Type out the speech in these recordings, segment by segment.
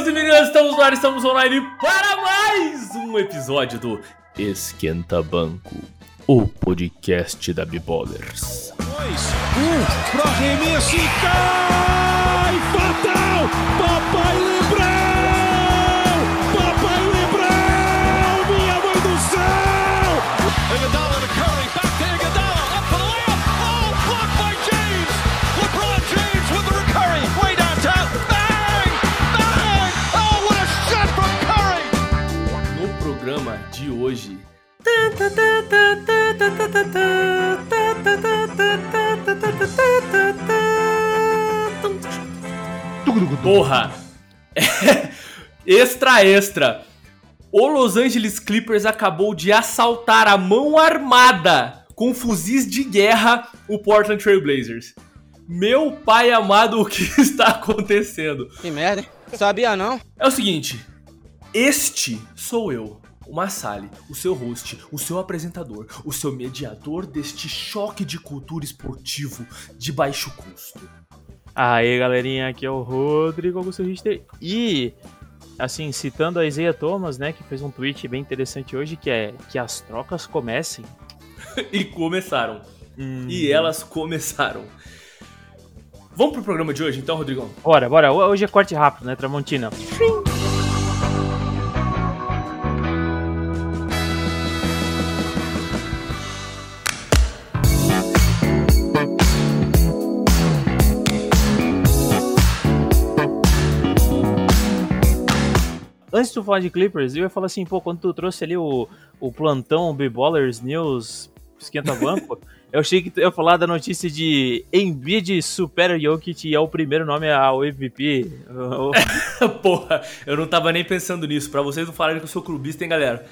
Meninos e meninas, estamos no ar, estamos online para mais um episódio do Esquenta Banco, o podcast da um, pro arremesso e cai! Fatal! Papai Porra! extra, extra! O Los Angeles Clippers acabou de assaltar a mão armada com fuzis de guerra o Portland Trail Blazers. Meu pai amado, o que está acontecendo? Que merda, hein? Sabia não? É o seguinte, este sou eu, o Massali, o seu host, o seu apresentador, o seu mediador deste choque de cultura esportivo de baixo custo. Aí, galerinha, aqui é o Rodrigo Augusto Richter. E, assim, citando a Isaiah Thomas, né, que fez um tweet bem interessante hoje, que é que as trocas comecem. e começaram. Hum. E elas começaram. Vamos pro programa de hoje então, Rodrigão? Bora, bora. Hoje é corte rápido, né, Tramontina? Antes de tu falar de Clippers, eu ia falar assim, pô, quando tu trouxe ali o, o plantão B-Ballers News Esquenta Banco, eu achei que tu ia falar da notícia de Embiid supera Jokic e é o primeiro nome ao MVP. Porra, eu não tava nem pensando nisso. Pra vocês não falarem que eu sou clubista, hein, galera?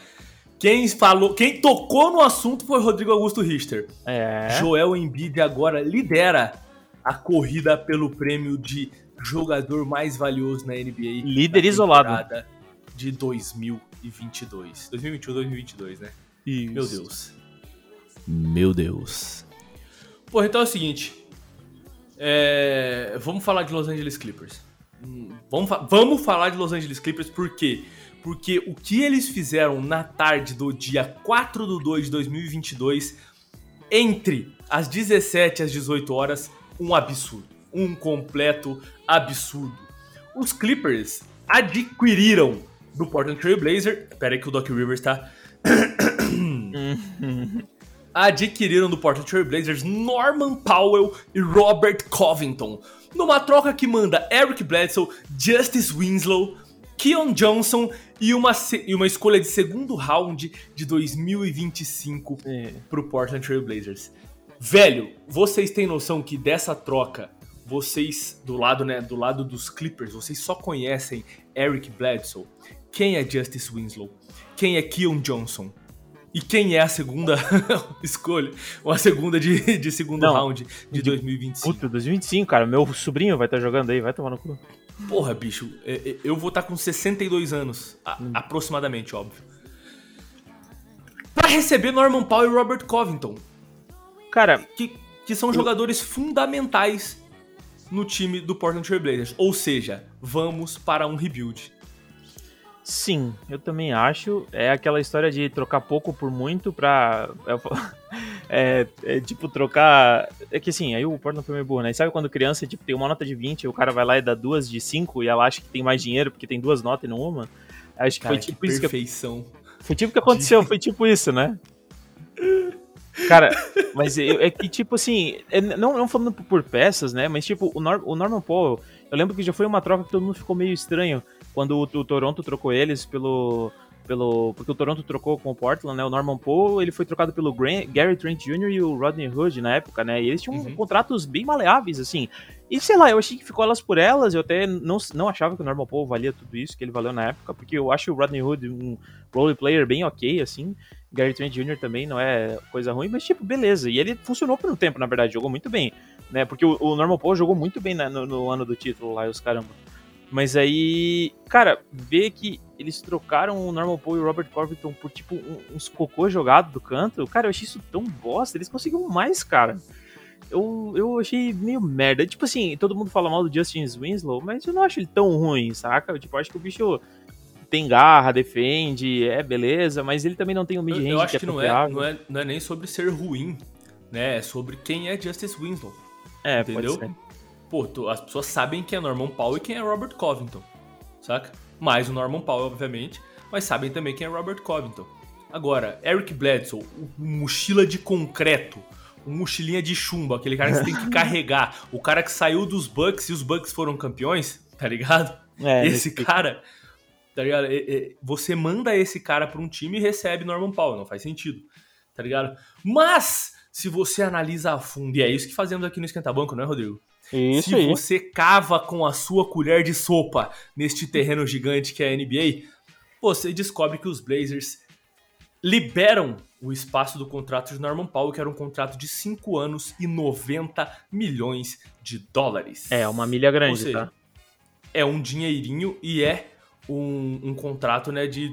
Quem falou, quem tocou no assunto foi Rodrigo Augusto Richter. É. Joel Embiid agora lidera a corrida pelo prêmio de jogador mais valioso na NBA. Líder isolado. De 2022. 2021, 2022, né? Meu Deus. Meu Deus. Porra, então é o seguinte. É, Vamos falar de Los Angeles Clippers. Hum, Vamos, fa- vamos falar de Los Angeles Clippers por quê? Porque o que eles fizeram na tarde do dia 4 de 2 de 2022, entre as 17 e as 18 horas, um absurdo. Um completo absurdo. Os Clippers adquiriram do Portland Trail Blazer. Pera aí que o Doc Rivers tá adquiriram do Portland Trail Blazers Norman Powell e Robert Covington, numa troca que manda Eric Bledsoe, Justice Winslow, Keon Johnson e uma, e uma escolha de segundo round de 2025 É. pro Portland Trail Blazers. Velho, vocês têm noção que dessa troca, vocês do lado, né, do lado dos Clippers, vocês só conhecem Eric Bledsoe. Quem é Justice Winslow? Quem é Keon Johnson? E quem é a segunda escolha? Ou a segunda de, de segundo Não, round de de- 2025? Puta, 2025, cara. Meu sobrinho vai estar jogando aí, vai tomar no cu. Porra, bicho, é- é- eu vou estar com 62 anos, a- aproximadamente, óbvio. Pra receber Norman Powell e Robert Covington, Cara, que, que são jogadores fundamentais no time do Portland Trail Blazers. Ou seja, vamos para um rebuild. Sim, eu também acho. É aquela história de trocar pouco por muito pra. É, é tipo trocar. É que assim, aí o Portland foi meio burro, né? E sabe quando criança tipo, tem uma nota de 20 e o cara vai lá e dá duas de 5 e ela acha que tem mais dinheiro porque tem duas notas e não uma? Acho que Cara, foi tipo isso que perfeição. Foi tipo que aconteceu, foi tipo isso, né? Cara, mas eu- é que, tipo assim, é, não, não falando por- peças, né? Mas, tipo, o, Nor o Norman Powell, eu lembro que já foi uma troca que todo mundo ficou meio estranho quando o, o Toronto trocou eles pelo. pelo porque o Toronto trocou com o Portland, né? O Norman Powell, ele foi trocado pelo Grant, Gary Trent Jr. e o Rodney Hood na época, né? E eles tinham Uhum. contratos bem maleáveis, assim. E sei lá, eu achei que ficou elas por elas. Eu até não, não achava que o Norman Powell valia tudo isso que ele valeu na época, porque eu acho o Rodney Hood um role player bem ok, assim. Gary Trent Jr. também não é coisa ruim, mas tipo, beleza. E ele funcionou por um tempo, na verdade, jogou muito bem, né? Porque o, o Norman Powell jogou muito bem né, no, no ano do título lá, os caramba. Mas aí, cara, ver que eles trocaram o Norman Powell e o Robert Covington por tipo um- uns cocô jogado do canto, cara, eu achei isso tão bosta. Eles conseguiram mais, cara. eu, eu achei meio merda. Tipo assim, todo mundo fala mal do Justin Winslow, mas eu não acho ele tão ruim, saca? Tipo, eu acho que o bicho tem garra, defende, é beleza, mas ele também não tem o mid-range Eu, eu acho que, que, é não, é, não, é, não é nem sobre ser ruim, né? É sobre quem é Justice Winslow. É, entendeu? Pô, tu- as pessoas sabem quem é Norman Powell e quem é Robert Covington, saca? Mais o Norman Powell, obviamente, mas sabem também quem é Robert Covington. Agora, Eric Bledsoe, o mochila de concreto, o mochilinha de chumbo, aquele cara que você tem que carregar, o cara que saiu dos Bucks e os Bucks foram campeões, tá ligado? É, esse nesse- cara, tá ligado? Você manda esse cara pra um time e recebe Norman Powell, não faz sentido, tá ligado? Mas, se você analisa a fundo, e é isso que fazemos aqui no Esquenta Banco, não é, Rodrigo? Isso se aí. você cava com a sua colher de sopa neste terreno gigante que é a NBA, você descobre que os Blazers liberam o espaço do contrato de Norman Powell, que era um contrato de 5 anos e 90 milhões de dólares. É, uma milha grande, seja, tá? é um dinheirinho e é um, um contrato né, de,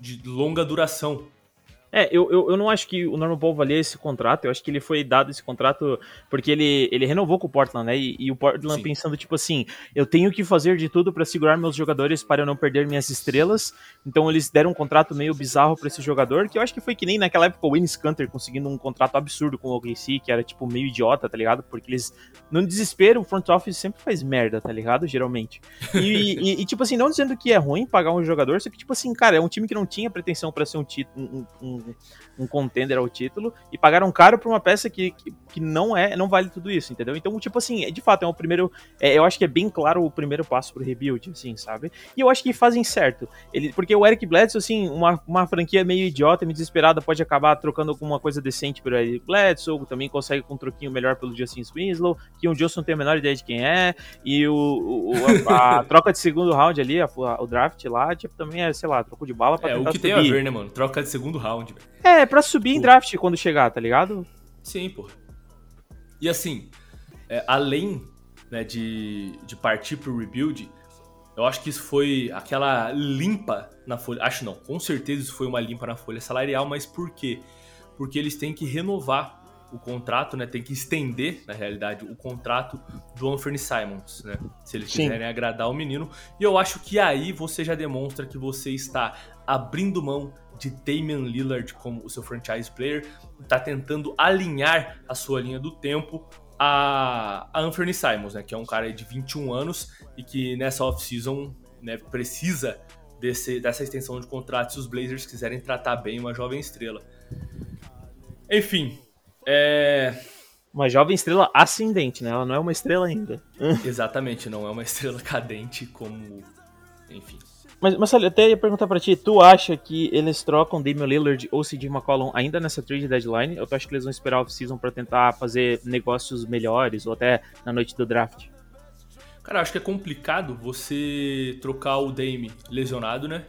de, de longa duração. É, eu, eu, eu não acho que o Norman Paul valia esse contrato, eu acho que ele foi dado esse contrato porque ele, ele renovou com o Portland, né? E, e o Portland Sim. pensando, tipo assim, eu tenho que fazer de tudo pra segurar meus jogadores para eu não perder minhas estrelas. Então eles deram um contrato meio bizarro pra esse jogador, que eu acho que foi que nem naquela época o Wayne Scanter conseguindo um contrato absurdo com o OKC, que era tipo meio idiota, tá ligado? Porque eles, no desespero, o front office sempre faz merda, tá ligado? Geralmente. E, e- e, tipo assim, não dizendo que é ruim pagar um jogador, só que, tipo assim, cara, é um time que não tinha pretensão pra ser um, título, um, um, um contender ao título e pagaram caro por uma peça que, que, que não é, não vale tudo isso, entendeu? Então, tipo assim, é, de fato, é o primeiro. é, eu acho que é bem claro o primeiro passo pro rebuild, assim, sabe? E eu acho que fazem certo. Ele, porque o Eric Bledsoe, assim, uma, uma franquia meio idiota, meio desesperada, pode acabar trocando alguma coisa decente pelo Eric Bledsoe, também consegue com um troquinho melhor pelo Justin Winslow, que o Johnson tem a menor ideia de quem é, e o, o- a, a troca de segundo round ali, a- o draft lá, tipo, também é, sei lá, troco de bala pra É o que tem subir. a ver, né, mano? Troca de segundo round, velho. É, pra subir em draft quando chegar, tá ligado? Sim, pô. E assim, é, além né, de, de partir pro rebuild, eu acho que isso foi aquela limpa na folha. Acho não, com certeza isso foi uma limpa na folha salarial, mas por quê? Porque eles têm que renovar o contrato, né? Tem que estender, na realidade, o contrato do Anthony Simons, né? Se eles Sim. quiserem agradar o menino. E eu acho que aí você já demonstra que você está abrindo mão de Damian Lillard como o seu franchise player, tá tentando alinhar a sua linha do tempo a, a Anthony Simons, né? Que é um cara de 21 anos e que nessa off-season né, precisa desse, dessa extensão de contrato se os Blazers quiserem tratar bem uma jovem estrela. Enfim, é, Uma jovem estrela ascendente, né? Ela não é uma estrela ainda. exatamente, não é uma estrela cadente como. Enfim. Mas, mas eu até ia perguntar pra ti, tu acha que eles trocam Damian Lillard ou CJ McCollum ainda nessa trade deadline? Ou tu acha que eles vão esperar off-season pra tentar fazer negócios melhores ou até na noite do draft? Cara, eu acho que é complicado você trocar o Dame lesionado, né?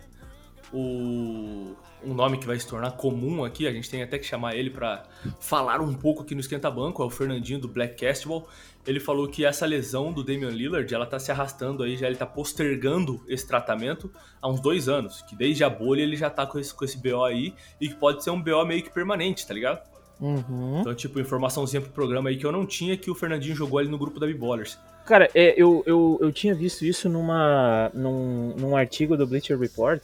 O um nome que vai se tornar comum aqui, a gente tem até que chamar ele pra falar um pouco aqui no Esquenta Banco, é o Fernandinho do Black Castball. Ele falou que essa lesão do Damian Lillard, ela tá se arrastando aí, já ele tá postergando esse tratamento há uns dois anos, que desde a bolha ele já tá com esse, com esse BO aí, e que pode ser um BO meio que permanente, tá ligado? Uhum. Então, tipo, informaçãozinha pro programa aí que eu não tinha, que o Fernandinho jogou ali no grupo da B-Ballers. Cara, é, eu, eu, eu tinha visto isso numa, num, num artigo do Bleacher Report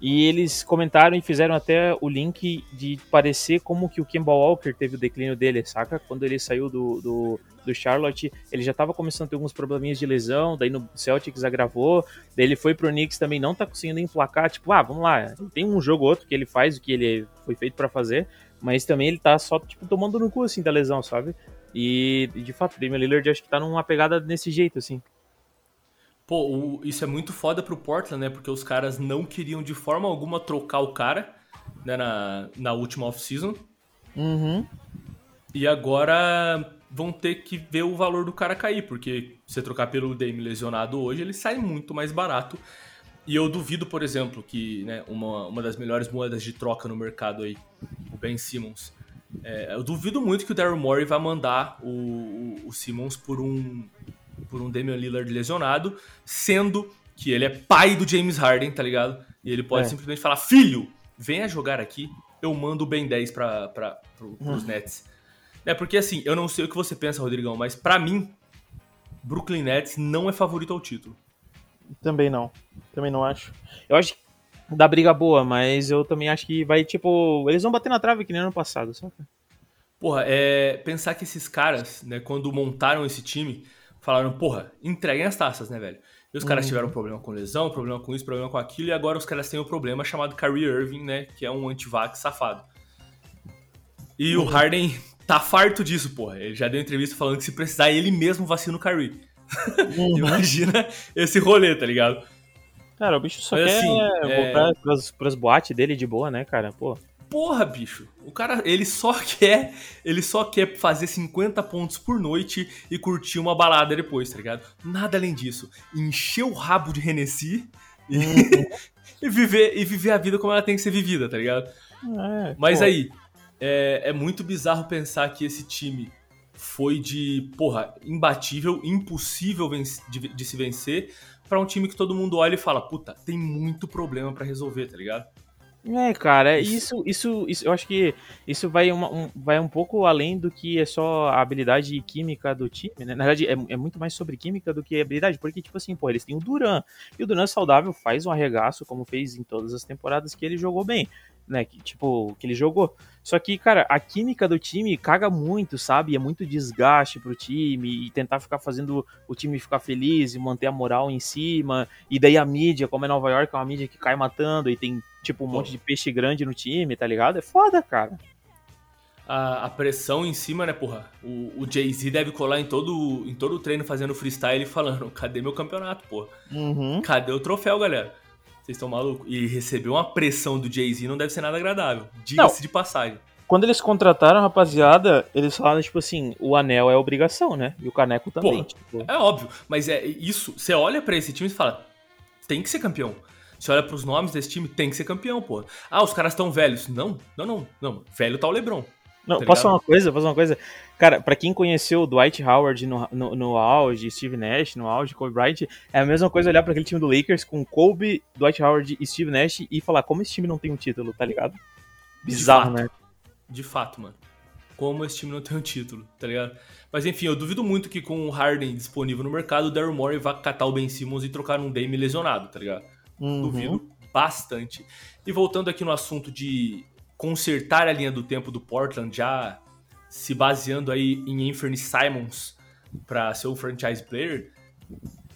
e eles comentaram e fizeram até o link de parecer como que o Kemba Walker teve o declínio dele, saca? Quando ele saiu do, do, do Charlotte, ele já tava começando a ter alguns probleminhas de lesão, daí no Celtics agravou, daí ele foi pro Knicks também, não tá conseguindo emplacar, tipo, ah, vamos lá, tem um jogo ou outro que ele faz o que ele foi feito pra fazer, mas também ele tá só, tipo, tomando no cu, assim, da lesão, sabe? E, de fato, o Damian Lillard acho que tá numa pegada desse jeito, assim. Pô, o- isso é muito foda pro Portland, né? Porque os caras não queriam de forma alguma trocar o cara né, na, na última off-season. Uhum. E agora vão ter que ver o valor do cara cair, porque se você trocar pelo Dame lesionado hoje, ele sai muito mais barato. E eu duvido, por exemplo, que né, uma, uma das melhores moedas de troca no mercado aí, o Ben Simmons, é, eu duvido muito que o Daryl Morey vai mandar o, o, o Simmons por um, por um Damian Lillard lesionado, sendo que ele é pai do James Harden, tá ligado? E ele pode É. simplesmente falar, filho, venha jogar aqui, eu mando o Ben 10 pra, pra, pro, pros Nets. É porque assim, eu não sei o que você pensa, Rodrigão, mas pra mim, Brooklyn Nets não é favorito ao título. Também não. Também não acho. Eu acho que dá briga boa, mas eu também acho que vai, tipo, eles vão bater na trave que nem ano passado, sabe? Porra, é pensar que esses caras, né, quando montaram esse time, falaram, porra, entreguem as taças, né, velho? E os caras tiveram problema com lesão, problema com isso, problema com aquilo, e agora os caras têm um problema chamado Kyrie Irving, né, que é um antivax safado. E o Harden tá farto disso, porra. Ele já deu entrevista falando que se precisar, ele mesmo vacina o Kyrie. Imagina esse rolê, tá ligado? Cara, o bicho só Mas, quer assim, é- voltar pras, pras boates dele de boa, né, cara? Pô. Porra, bicho. O cara, ele só quer, ele só quer fazer 50 pontos por noite e curtir uma balada depois, tá ligado? Nada além disso. Encher o rabo de Hennessy e, e viver e viver a vida como ela tem que ser vivida, tá ligado? É, Mas pô. aí, é, é muito bizarro pensar que esse time foi de, porra, imbatível, impossível de, de se vencer, pra um time que todo mundo olha e fala, puta, tem muito problema pra resolver, tá ligado? É, cara, isso, isso, isso, eu acho que isso vai, uma- um, vai um pouco além do que é só a habilidade química do time, né? Na verdade, é, é muito mais sobre química do que habilidade, porque, tipo assim, pô, eles têm o Duran, e o Duran saudável faz um arregaço, como fez em todas as temporadas que ele jogou bem, né? Que, tipo, que ele jogou. Só que, cara, a química do time caga muito, sabe? É muito desgaste pro time e tentar ficar fazendo o time ficar feliz e manter a moral em cima. E daí a mídia, como é Nova York, é uma mídia que cai matando e tem, tipo, um monte de peixe grande no time, tá ligado? É foda, cara. a, a pressão em cima, né, porra? O, o Jay-Z deve colar em todo, em todo o treino fazendo freestyle e falando: cadê meu campeonato, porra? Uhum. Cadê o troféu, galera? Vocês estão malucos? E receber uma pressão do Jay-Z não deve ser nada agradável. Diga-se de passagem. Quando eles contrataram a rapaziada, eles falaram, tipo assim, o anel é obrigação, né? E o caneco também. Pô, tipo. É óbvio, mas é isso. Você olha pra esse time e fala: tem que ser campeão. Você olha pros nomes desse time, tem que ser campeão, porra. Ah, os caras estão velhos. Não, não, não, não. Velho tá o Lebron. Não, tá posso falar uma coisa? Posso uma coisa? Cara, pra quem conheceu o Dwight Howard no, no, no auge, Steve Nash no auge, Kobe Bryant, é a mesma coisa olhar pra aquele time do Lakers com Kobe, Dwight Howard e Steve Nash e falar como esse time não tem um título, tá ligado? Bizarro, fato. né? De fato, mano. Como esse time não tem um título, tá ligado? Mas enfim, eu duvido muito que com o Harden disponível no mercado, o Daryl Morey vá catar o Ben Simmons e trocar um Dame lesionado, tá ligado? Uhum. Duvido bastante. E voltando aqui no assunto de consertar a linha do tempo do Portland, já se baseando aí em Anthony Simons para ser o franchise player,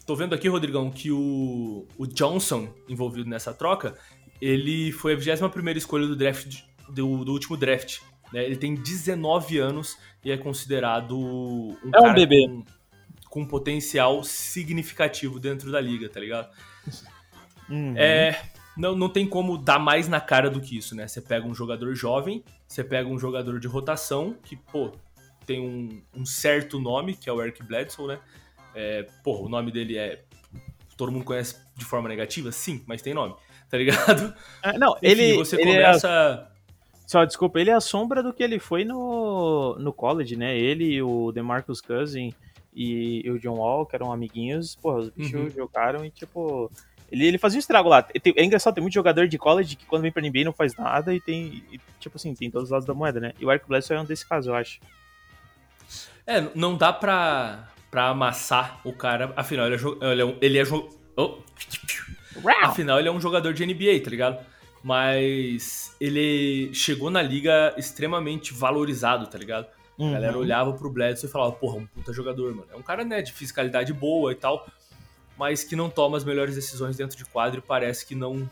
tô vendo aqui, Rodrigão, que o, o Johnson envolvido nessa troca, ele foi a 21 escolha do draft do, do último draft. né? Ele tem 19 anos e é considerado um É um bebê. Com, com potencial significativo dentro da liga, tá ligado? Uhum. É, não, não tem como dar mais na cara do que isso, né? Você pega um jogador jovem, você pega um jogador de rotação, que, pô, tem um, um certo nome, que é o Eric Bledsoe, né? É, pô, o nome dele é. Todo mundo conhece de forma negativa? Sim, mas tem nome, tá ligado? É, não, Enfim, ele, você ele é começa. Só, desculpa, ele é a sombra do que ele foi no, no college, né? Ele e o DeMarcus Cousin e, e o John Wall, que eram amiguinhos, porra, os bichos Uhum. jogaram e, tipo... Ele, ele fazia um estrago lá. É engraçado, tem muito jogador de college que quando vem pra NBA não faz nada e tem, e, tipo assim, tem todos os lados da moeda, né? E o Eric Bledsoe é um desse caso, eu acho. É, não dá pra, pra amassar o cara. Afinal, ele é. Ele é, um- ele é oh. Afinal, ele é um jogador de NBA, tá ligado? Mas ele chegou na liga extremamente valorizado, tá ligado? A Uhum. galera olhava pro Bledsoe e falava, porra, um puta jogador, mano. É um cara, né, de fiscalidade boa e tal, mas que não toma as melhores decisões dentro de quadro e parece que não,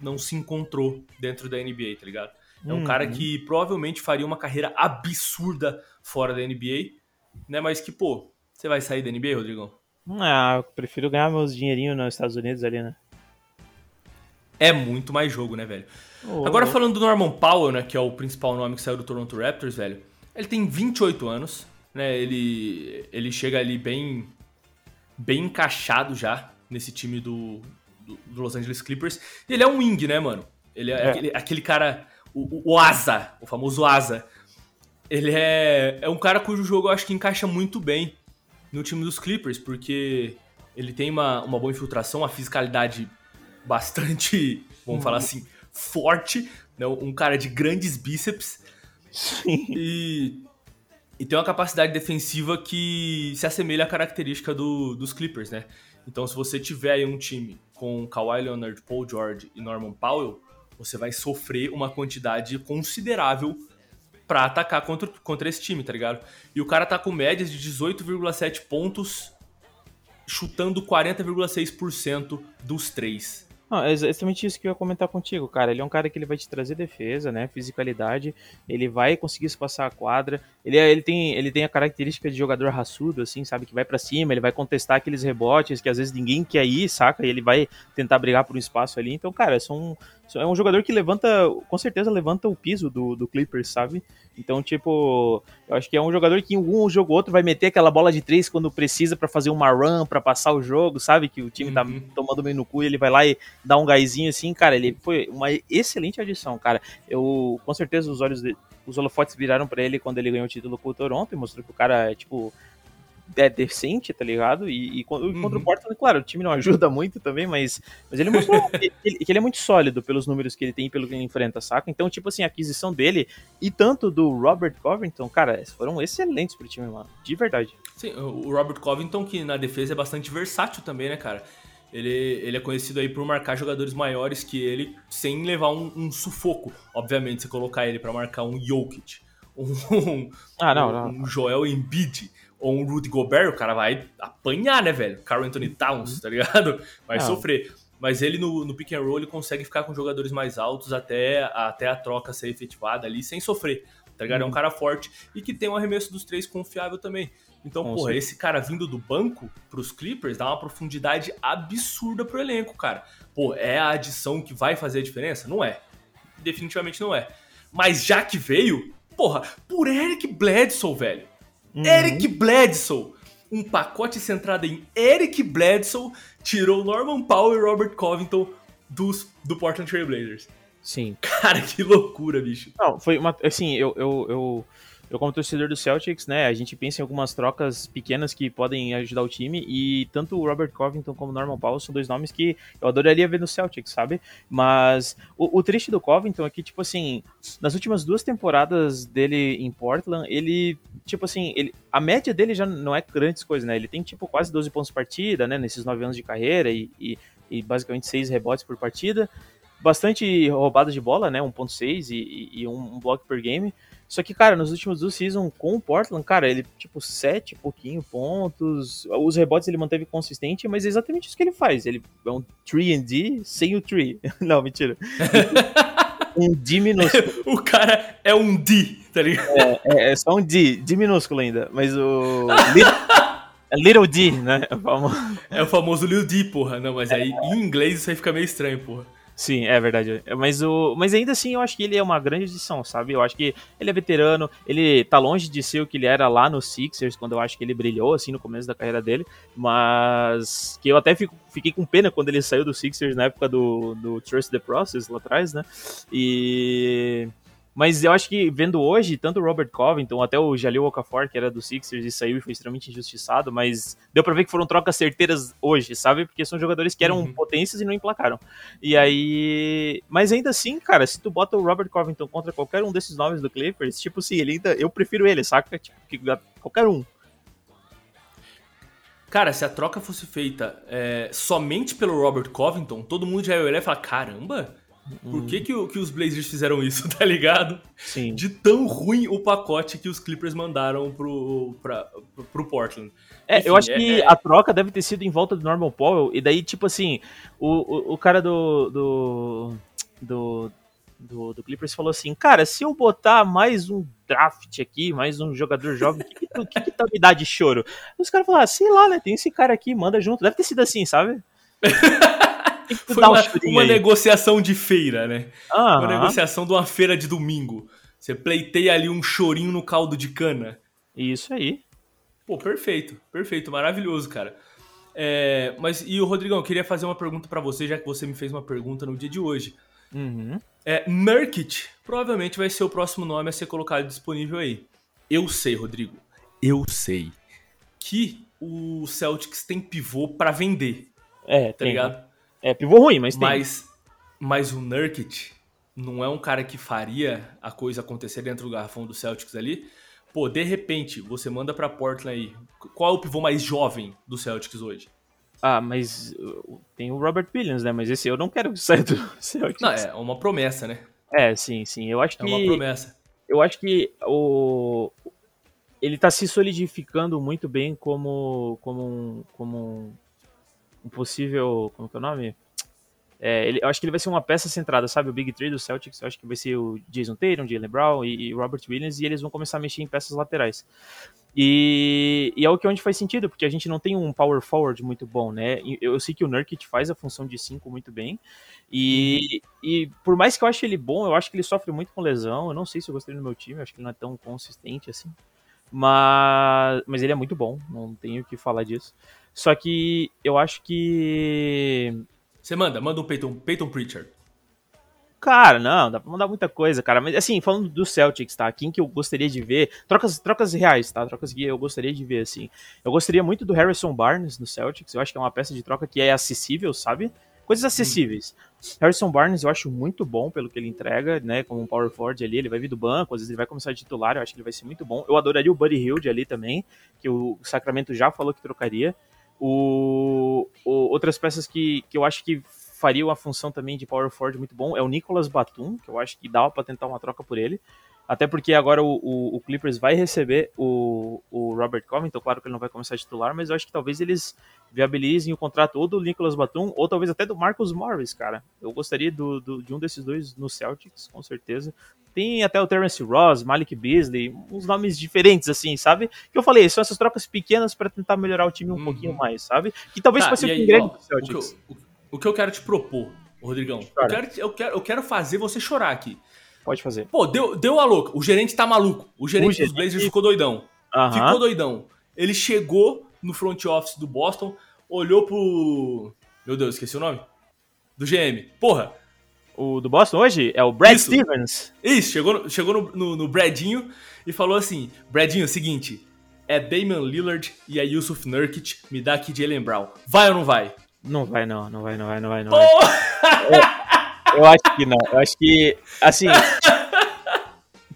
não se encontrou dentro da NBA, tá ligado? É um Uhum. cara que provavelmente faria uma carreira absurda fora da NBA, né? Mas que, pô, você vai sair da NBA, Rodrigão? Ah, eu prefiro ganhar meus dinheirinhos nos Estados Unidos ali, né? É muito mais jogo, né, velho? Ô, Agora falando do Norman Powell, né, que é o principal nome que saiu do Toronto Raptors, velho. Ele tem 28 anos, né? Ele ele chega ali bem bem encaixado já nesse time do, do, do Los Angeles Clippers. E ele é um wing, né, mano? Ele é, É. Aquele, aquele cara o, o, asa, o famoso asa. Ele é é um cara cujo jogo eu acho que encaixa muito bem no time dos Clippers, porque ele tem uma, uma boa infiltração, uma fiscalidade bastante, vamos falar assim, forte, né? um cara de grandes bíceps Sim. e E tem uma capacidade defensiva que se assemelha à característica do, dos Clippers, né? Então, se você tiver aí um time com Kawhi Leonard, Paul George e Norman Powell, você vai sofrer uma quantidade considerável para atacar contra, contra esse time, tá ligado? E o cara tá com médias de 18,7 pontos, chutando 40,6% dos três. Não, é exatamente isso que eu ia comentar contigo, cara. Ele é um cara que ele vai te trazer defesa, né? Fisicalidade. Ele vai conseguir se passar a quadra. Ele, é, ele, tem, ele tem a característica de jogador raçudo, assim, sabe? Que vai para cima, ele vai contestar aqueles rebotes que às vezes ninguém quer ir, saca? E ele vai tentar brigar por um espaço ali. Então, cara, são, é um jogador que levanta, com certeza levanta o piso do, do Clippers, sabe? Então, tipo, eu acho que é um jogador que em um jogo ou outro vai meter aquela bola de três quando precisa para fazer uma run, para passar o jogo, sabe? Que o time tá uhum. tá tomando meio no cu e ele vai lá e dá um gásinho assim, cara. Ele foi uma excelente adição, cara. Eu, com certeza, os olhos, de, os holofotes viraram para ele quando ele ganhou o título com o Toronto e mostrou que o cara é, tipo, é decente, tá ligado? E, e contra uhum. o Portland, claro, o time não ajuda muito também, mas, mas ele mostrou que, ele, que, ele, é muito sólido pelos números que ele tem e pelo que ele enfrenta, saca? Então, tipo assim, a aquisição dele e tanto do Robert Covington, cara, foram excelentes pro time, mano. De verdade. Sim, o Robert Covington, que na defesa é bastante versátil também, né, cara? Ele, ele é conhecido aí por marcar jogadores maiores que ele sem levar um, um sufoco. Obviamente, você colocar ele para marcar um Jokic, um, ah, não, não. um Joel Embiid, ou um Rudy Gobert, o cara vai apanhar, né, velho? Carl Anthony Towns, tá ligado? Vai sofrer. Mas ele no, no pick and roll ele consegue ficar com jogadores mais altos até, até a troca ser efetivada ali sem sofrer. Tá ligado? Uhum. É um uhum. cara forte e que tem um arremesso dos três confiável também. Então, Com porra, esse cara vindo do banco pros Clippers dá uma profundidade absurda pro elenco, cara. Pô, é a adição que vai fazer a diferença? Não é. Definitivamente não é. Mas já que veio, porra, por Eric Bledsoe, velho. Uhum. Eric Bledsoe. Um pacote centrado em Eric Bledsoe tirou Norman Powell e Robert Covington dos, do Portland Trail Blazers. Sim. Cara, que loucura, bicho. Não, foi uma. Assim, eu, eu, eu eu como torcedor do Celtics, né, a gente pensa em algumas trocas pequenas que podem ajudar o time e tanto o Robert Covington como o Norman Powell são dois nomes que eu adoraria ver no Celtics, sabe? Mas o, o triste do Covington é que, tipo assim, nas últimas duas temporadas dele em Portland, ele, tipo assim, ele, a média dele já não é grandes coisas, né? Ele tem, tipo, quase 12 pontos por partida, né, nesses nove anos de carreira e, e, e basicamente seis rebotes por partida. Bastante roubadas de bola, né? 1.6 e, e, um, um bloco per game. Só que, cara, nos últimos dois seasons com o Portland, cara, ele, tipo, sete e pouquinho pontos. Os rebotes ele manteve consistente, mas é exatamente isso que ele faz. Ele é um 3 and D sem o 3. Não, mentira. um D minúsculo. o cara é um D, tá ligado? É, é, é só um D, D minúsculo ainda. Mas o. É Little D, né? É o famoso Little D, porra. Não, mas aí em inglês isso aí fica meio estranho, porra. Sim, é verdade. Mas, o, mas ainda assim, eu acho que ele é uma grande edição, sabe? Eu acho que ele é veterano, ele tá longe de ser o que ele era lá no Sixers, quando eu acho que ele brilhou, assim, no começo da carreira dele. Mas que eu até fico, fiquei com pena quando ele saiu do Sixers na época do, do Trust the Process lá atrás, né? E. Mas eu acho que vendo hoje, tanto o Robert Covington, até o Jalil Okafor, que era do Sixers e saiu e foi extremamente injustiçado, mas deu pra ver que foram trocas certeiras hoje, sabe? Porque são jogadores que eram uhum. potências e não emplacaram. E aí. Mas ainda assim, cara, se tu bota o Robert Covington contra qualquer um desses nomes do Clippers, tipo assim, ele ainda. Eu prefiro ele, saca? Tipo, qualquer um. Cara, se a troca fosse feita é, somente pelo Robert Covington, todo mundo já ia olhar e falar: caramba! Por que, que, que, os Blazers fizeram isso, tá ligado? Sim. De tão ruim o pacote que os Clippers mandaram pro, pra, pro Portland. É, Enfim, eu acho é, que é... a troca deve ter sido em volta do Norman Powell, e daí, tipo assim, o, o, o cara do, do, do, do, do, Clippers falou assim, cara, se eu botar mais um draft aqui, mais um jogador jovem, o que, que, que, que tá me dá de choro? Os caras falaram, ah, sei lá, né, tem esse cara aqui, manda junto. Deve ter sido assim, sabe? Foi uma, uma negociação de feira, né? Uhum. Uma negociação de uma feira de domingo. Você pleiteia ali um chorinho no caldo de cana. Isso aí. Pô, perfeito, perfeito, maravilhoso, cara. É, mas e o Rodrigão, eu queria fazer uma pergunta para você, já que você me fez uma pergunta no dia de hoje. Uhum. É, Nurkic provavelmente vai ser o próximo nome a ser colocado disponível aí. Eu sei, Rodrigo, eu sei que o Celtics tem pivô para vender. É, tá tem, ligado? É pivô ruim, mas tem. Mas, o Nurkic não é um cara que faria a coisa acontecer dentro do garrafão do Celtics ali, pô, de repente, você manda pra Portland aí. Qual é o pivô mais jovem do Celtics hoje? Ah, mas uh, tem o Robert Williams, né? Mas esse eu não quero que saia do Celtics. Não, é uma promessa, né? É, sim, sim. Eu acho que. É uma promessa. Eu acho que o. Ele tá se solidificando muito bem como. como um. como um, um possível. Como que é o nome? É, ele, eu acho que ele vai ser uma peça centrada, sabe? O Big Three do Celtics, eu acho que vai ser o Jason Tatum, Jalen Brown e, e Robert Williams, e eles vão começar a mexer em peças laterais. E, e é o que onde faz sentido, porque a gente não tem um power forward muito bom, né? Eu, eu sei que o Nurkic faz a função de 5 muito bem. E, e por mais que eu ache ele bom, eu acho que ele sofre muito com lesão. Eu não sei se eu gostei do meu time, acho que ele não é tão consistente assim. Mas, mas ele é muito bom, não tenho o que falar disso. Só que eu acho que. Você manda, manda um Peyton, Peyton Pritchard. Cara, não, dá pra mandar muita coisa, cara. Mas assim, falando do Celtics, tá? Quem que eu gostaria de ver. Trocas, trocas reais, tá? Trocas que eu gostaria de ver, assim. Eu gostaria muito do Harrison Barnes no Celtics. Eu acho que é uma peça de troca que é acessível, sabe? Coisas acessíveis. Hum. Harrison Barnes eu acho muito bom pelo que ele entrega, né? Como um power forward ali, ele vai vir do banco, às vezes ele vai começar de titular, eu acho que ele vai ser muito bom. Eu adoraria o Buddy Hilde ali também, que o Sacramento já falou que trocaria. O, o, outras peças que, que eu acho que faria uma função também de power forward muito bom é o Nicolas Batum, que eu acho que dá para tentar uma troca por ele. Até porque agora o, o, o, Clippers vai receber o, o Robert Covington, claro que ele não vai começar a titular, mas eu acho que talvez eles viabilizem o contrato ou do Nicolas Batum ou talvez até do Marcus Morris, cara. Eu gostaria do, do, de um desses dois no Celtics, com certeza. Tem até o Terence Ross, Malik Beasley, uns nomes diferentes, assim, sabe? Que eu falei, são essas trocas pequenas para tentar melhorar o time um uhum. pouquinho mais, sabe? Que talvez tá, possa ser grande do Celtics. O que, eu, o, o que eu quero te propor, Rodrigão, eu quero, eu, quero, eu quero fazer você chorar aqui. Pode fazer. Pô, deu, deu a louca. O gerente tá maluco. O gerente, o gerente... dos Blazers ficou doidão. Uhum. Ficou doidão. Ele chegou no front office do Boston, olhou pro. Meu Deus, esqueci o nome? Do GM. Porra. O do Boston hoje é o Brad Isso. Stevens. Isso, chegou, chegou no, no, no Bradinho e falou assim: Bradinho, é seguinte, é Damian Lillard e a Yusuf Nurkic, me dá aqui Jalen Brown. Vai ou não vai? Não vai, não, não vai, não vai, não vai, não vai. Eu, eu acho que não. Eu acho que, assim.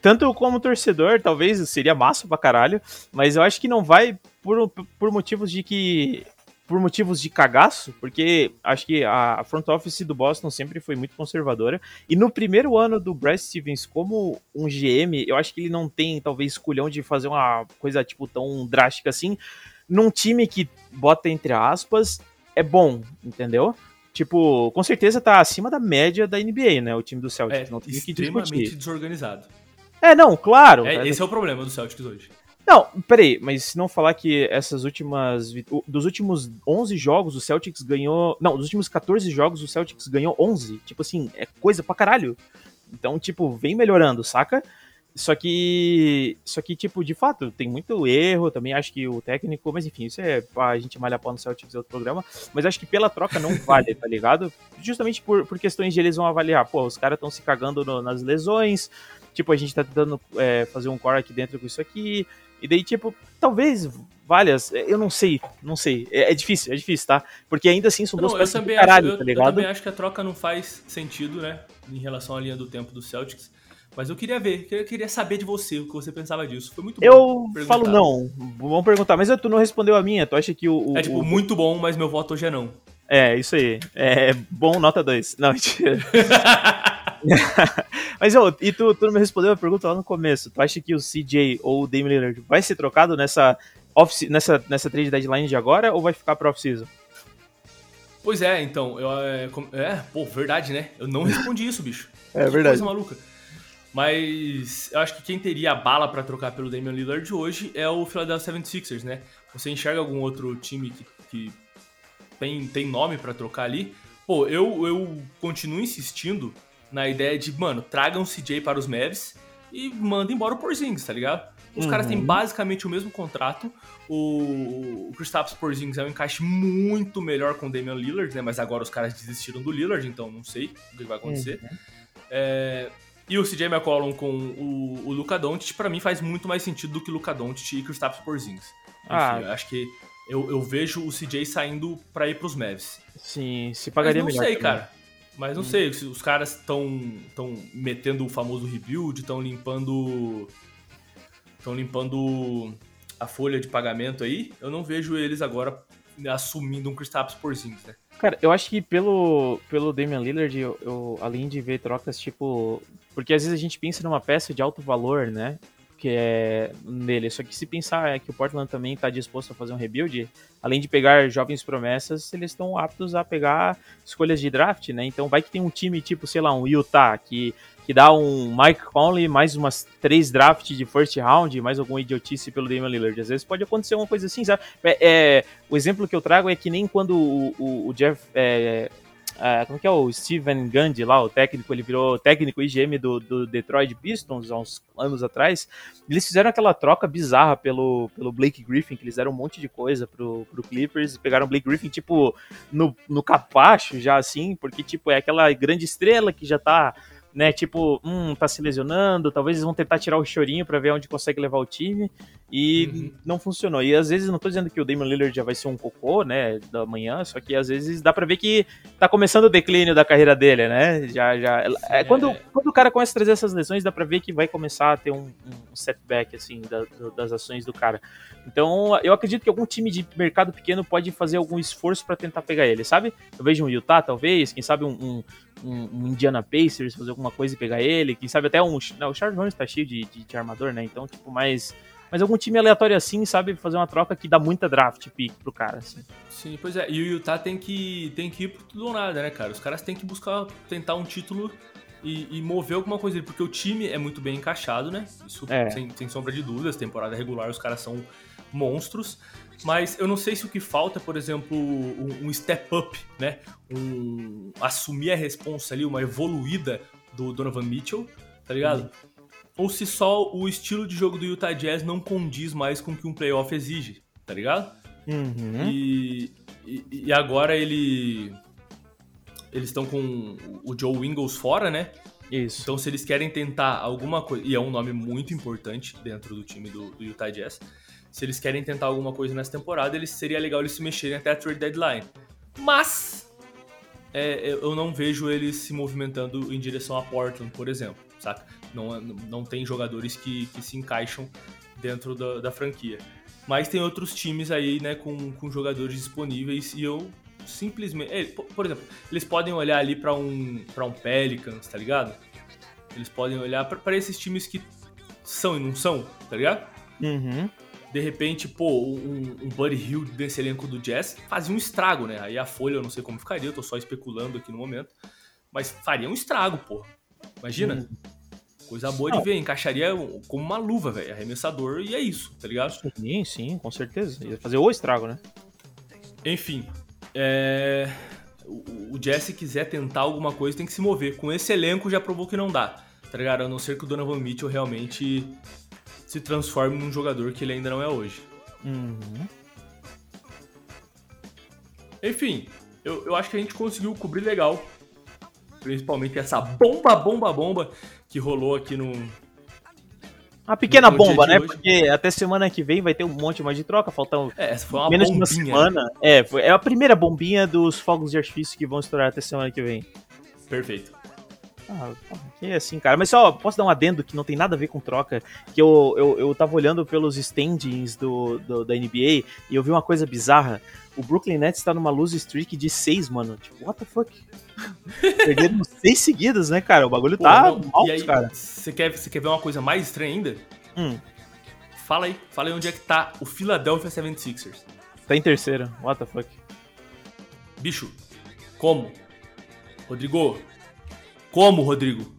tanto como torcedor, talvez seria massa pra caralho, mas eu acho que não vai por, por motivos de que por motivos de cagaço, porque acho que a front office do Boston sempre foi muito conservadora. E no primeiro ano do Brad Stevens como um GM, eu acho que ele não tem, talvez, escolhão de fazer uma coisa, tipo, tão drástica assim. Num time que bota entre aspas, é bom, entendeu? Tipo, com certeza tá acima da média da NBA, né? O time do Celtics. É, não tem extremamente desorganizado. É, não, claro. É, esse é o problema do Celtics hoje. Não, peraí, mas se não falar que essas últimas. Dos últimos 11 jogos, o Celtics ganhou. Não, dos últimos 14 jogos, o Celtics ganhou 11. Tipo assim, é coisa pra caralho. Então, tipo, vem melhorando, saca? Só que. Só que, tipo, de fato, tem muito erro. Também acho que o técnico. Mas enfim, isso é pra gente malhar pau no Celtics é outro programa. Mas acho que pela troca não vale, tá ligado? Justamente por, por questões de eles vão avaliar. Pô, os caras estão se cagando no, nas lesões. Tipo, a gente tá tentando é, fazer um core aqui dentro com isso aqui. E daí, tipo, talvez várias, eu não sei, não sei. É, é difícil, é difícil, tá? Porque ainda assim são duas peças caralho, acho, eu, tá ligado? Eu também acho que a troca não faz sentido, né? Em relação à linha do tempo do Celtics. Mas eu queria ver, eu queria saber de você, o que você pensava disso. Foi muito bom. Eu falo não, vamos perguntar, mas tu não respondeu a minha, tu acha que o. o é tipo, o... muito bom, mas meu voto hoje é não. É, isso aí. É bom, nota 2. Não, mentira. Mas ô, e tu, tu não me respondeu a pergunta lá no começo. Tu acha que o CJ ou o Damian Lillard vai ser trocado nessa, off nessa, nessa trade deadline de agora ou vai ficar pra off-season? Pois é, então. Eu, é, é, pô, verdade, né? Eu não respondi isso, bicho. É que verdade. Coisa maluca. Mas eu acho que quem teria a bala para trocar pelo Damian Lillard hoje é o Philadelphia 76ers, né? Você enxerga algum outro time que, que tem, tem nome para trocar ali? Pô, eu, eu continuo insistindo na ideia de, mano, tragam o CJ para os Mavs e mandem embora o Porzingis, tá ligado? Os uhum. caras têm uhum. basicamente o mesmo contrato. O, o Kristaps Porzingis é um encaixe muito melhor com o Damian Lillard, né? Mas agora os caras desistiram do Lillard, então não sei o que vai acontecer. Uhum. É, e o CJ McCollum com o, o Luka Doncic, pra mim, faz muito mais sentido do que o Luka Doncic e Kristaps Porzingis. Enfim, ah. acho que eu, eu, vejo o CJ saindo pra ir pros Mavs. Sim, se pagaria Mas não melhor. Não sei, também. cara. Mas não hum. sei, se os caras estão tão metendo o famoso rebuild, estão limpando estão limpando a folha de pagamento aí. Eu não vejo eles agora assumindo um Kristaps Porzingis, né? Cara, eu acho que pelo, pelo Damian Lillard, eu, eu, além de ver trocas tipo. Porque às vezes a gente pensa numa peça de alto valor, né? Que é nele. Só que se pensar é que o Portland também está disposto a fazer um rebuild, além de pegar jovens promessas, eles estão aptos a pegar escolhas de draft, né? Então vai que tem um time tipo, sei lá, um Utah, que que dá um Mike Conley, mais umas três drafts de first round, mais algum idiotice pelo Damian Lillard. Às vezes pode acontecer uma coisa assim, sabe? É, é o exemplo que eu trago é que nem quando o, o, o Jeff. É, é, como que é o Steven Gundy lá, o técnico, ele virou técnico IGM do, do Detroit Pistons há uns anos atrás. Eles fizeram aquela troca bizarra pelo, pelo Blake Griffin, que eles deram um monte de coisa pro, pro Clippers, pegaram o Blake Griffin, tipo, no, no capacho já assim, porque, tipo, é aquela grande estrela que já tá né? Tipo, hum, tá se lesionando, talvez eles vão tentar tirar o chorinho para ver onde consegue levar o time e uhum. não funcionou. E às vezes não tô dizendo que o Damian Lillard já vai ser um cocô, né, da manhã, só que às vezes dá para ver que tá começando o declínio da carreira dele, né? Já já é, quando quando o cara começa a trazer essas lesões, dá para ver que vai começar a ter um, um setback assim da, das ações do cara. Então, eu acredito que algum time de mercado pequeno pode fazer algum esforço para tentar pegar ele, sabe? Eu vejo um Utah, talvez, quem sabe um, um, um, Indiana Pacers fazer alguma coisa e pegar ele, quem sabe até um. Não, o Charles Hornets tá cheio de, de, de, armador, né? Então, tipo, mais. Mas algum time aleatório assim, sabe, fazer uma troca que dá muita draft pick pro cara, assim. Sim, pois é. E o Utah tem que, tem que ir pro tudo ou nada, né, cara? Os caras têm que buscar tentar um título e, e, mover alguma coisa, porque o time é muito bem encaixado, né? Isso é. sem, sem sombra de dúvidas. Temporada regular, os caras são monstros. Mas eu não sei se o que falta, por exemplo, um, um step up, né? Um assumir a responsa ali, uma evoluída do Donovan Mitchell, tá ligado? Uhum. Ou se só o estilo de jogo do Utah Jazz não condiz mais com o que um playoff exige, tá ligado? Uhum. E, e, e, agora ele. Eles estão com o Joe Ingles fora, né? Isso. Então, se eles querem tentar alguma coisa. E é um nome muito importante dentro do time do, do Utah Jazz se eles querem tentar alguma coisa nessa temporada, eles, seria legal eles se mexerem até a trade deadline. Mas é, eu não vejo eles se movimentando em direção a Portland, por exemplo, saca? Não, não tem jogadores que, que se encaixam dentro da, da franquia. Mas tem outros times aí, né, com, com jogadores disponíveis e eu simplesmente. É, por exemplo, eles podem olhar ali para um, pra um Pelicans, tá ligado? Eles podem olhar para esses times que são e não são, tá ligado? Uhum de repente, pô, um, um Buddy Hill desse elenco do Jazz fazia um estrago, né? Aí a folha eu não sei como ficaria, eu tô só especulando aqui no momento. Mas faria um estrago, pô. Imagina. Hum. Coisa boa de ver, encaixaria como uma luva, velho. Arremessador e é isso, tá ligado? Sim, sim, com certeza. Ia fazer o estrago, né? Enfim, é... o, o Jazz, se quiser tentar alguma coisa, tem que se mover. Com esse elenco já provou que não dá, tá ligado? A não ser que o Donovan Mitchell realmente se transforme num jogador que ele ainda não é hoje. Uhum. Enfim, eu, eu acho que a gente conseguiu cobrir legal. Principalmente essa bomba, bomba, bomba que rolou aqui no. Uma pequena bomba, né? Hoje. Porque até semana que vem vai ter um monte mais de troca, faltam é, essa foi uma menos bombinha, de uma semana. É, foi, é a primeira bombinha dos fogos de artifício que vão estourar até semana que vem. Perfeito. Ah, é assim, cara. Mas só posso dar um adendo que não tem nada a ver com troca. Que eu, eu, eu tava olhando pelos standings do, do, da NBA e eu vi uma coisa bizarra. O Brooklyn Nets tá numa lose streak de seis, mano. Tipo, what the fuck? Perderam seis seguidas, né, cara? O bagulho Pô, tá não, alto, aí, cara. Você quer, quer ver uma coisa mais estranha ainda? Hum. Fala aí, fala aí onde é que tá o Philadelphia 76ers. Tá em terceira, what the fuck. Bicho, como? Rodrigo, como, Rodrigo?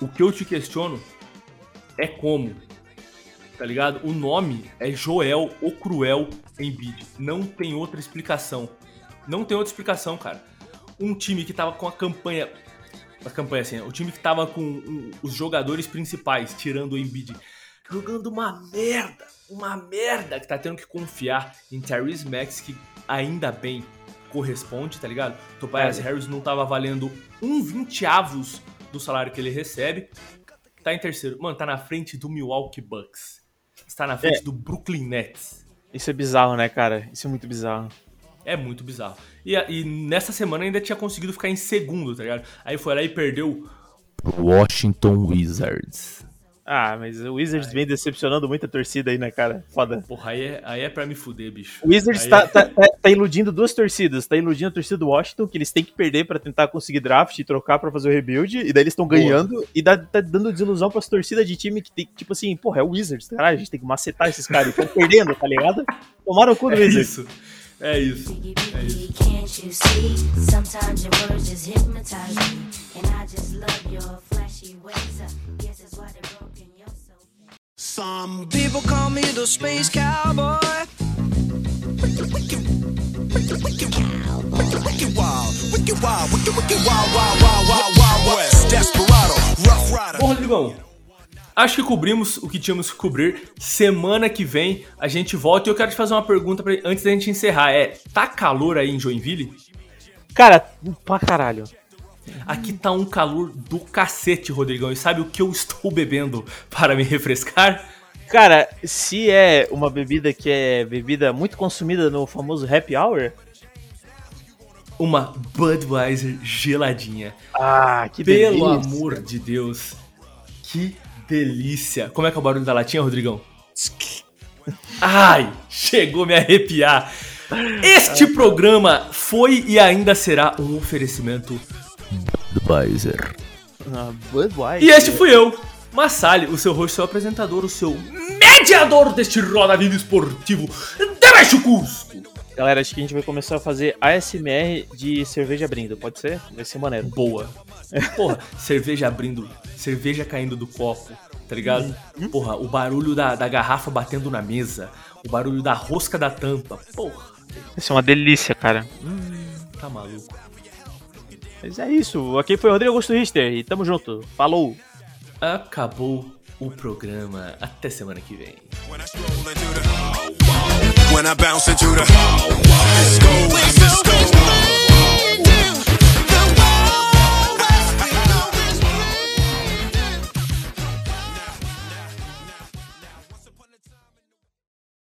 O que eu te questiono é como. Tá ligado? O nome é Joel o Cruel Embiid. Não tem outra explicação. Não tem outra explicação, cara. Um time que tava com a campanha. A campanha assim, o time que tava com um, os jogadores principais, tirando o Embiid, jogando uma merda. Uma merda que tá tendo que confiar em Tyrese Max, que ainda bem corresponde, tá ligado? Tobias é. Harris não tava valendo um vinteavos do salário que ele recebe. Tá em terceiro. Mano, tá na frente do Milwaukee Bucks. Está na frente é. do Brooklyn Nets. Isso é bizarro, né, cara? Isso é muito bizarro. É muito bizarro. E, e nessa semana ainda tinha conseguido ficar em segundo, tá ligado? Aí foi lá e perdeu Washington Wizards. Ah, mas o Wizards Ai. vem decepcionando muita torcida aí, né, cara? Foda. Porra, aí é, aí é pra me fuder, bicho. O Wizards tá, é... tá, tá, tá, iludindo duas torcidas. Tá iludindo a torcida do Washington, que eles têm que perder pra tentar conseguir draft e trocar pra fazer o rebuild. E daí eles estão ganhando. E dá, tá dando desilusão pras torcidas de time que tem, tipo assim, porra, é o Wizards, caralho, a gente tem que macetar esses caras. Estão perdendo, tá ligado? Tomaram o cu do é Wizards. Isso. É isso. É isso. Some people call me the space cowboy. Bom, Rodrigão, acho que cobrimos o que tínhamos que cobrir. Semana que vem a gente volta e eu quero te fazer uma pergunta pra, antes da gente encerrar. É, tá calor aí em Joinville? Cara, pra caralho. Aqui tá um calor do cacete, Rodrigão. E sabe o que eu estou bebendo para me refrescar? Cara, se é uma bebida que é bebida muito consumida no famoso happy hour. Uma Budweiser geladinha. Ah, que Pelo delícia. Pelo amor de Deus. Que delícia. Como é que é o barulho da latinha, Rodrigão? Ai, chegou a me arrepiar. Este programa foi e ainda será um oferecimento Budweiser. Ah, Budweiser. E este fui eu, Massali, o seu host, seu apresentador, o seu mediador deste Roda Vida Esportivo de custo. Galera, acho que a gente vai começar a fazer ASMR de cerveja abrindo, pode ser? Vai ser maneiro. Boa. Porra, cerveja abrindo, cerveja caindo do copo, tá ligado? Hum? Porra, o barulho da, da garrafa batendo na mesa, o barulho da rosca da tampa, porra. Isso é uma delícia, cara. Hum, tá maluco. Mas é isso. Aqui foi o Rodrigo Augusto Richter e tamo junto. Falou! Acabou o programa. Até semana que vem. When I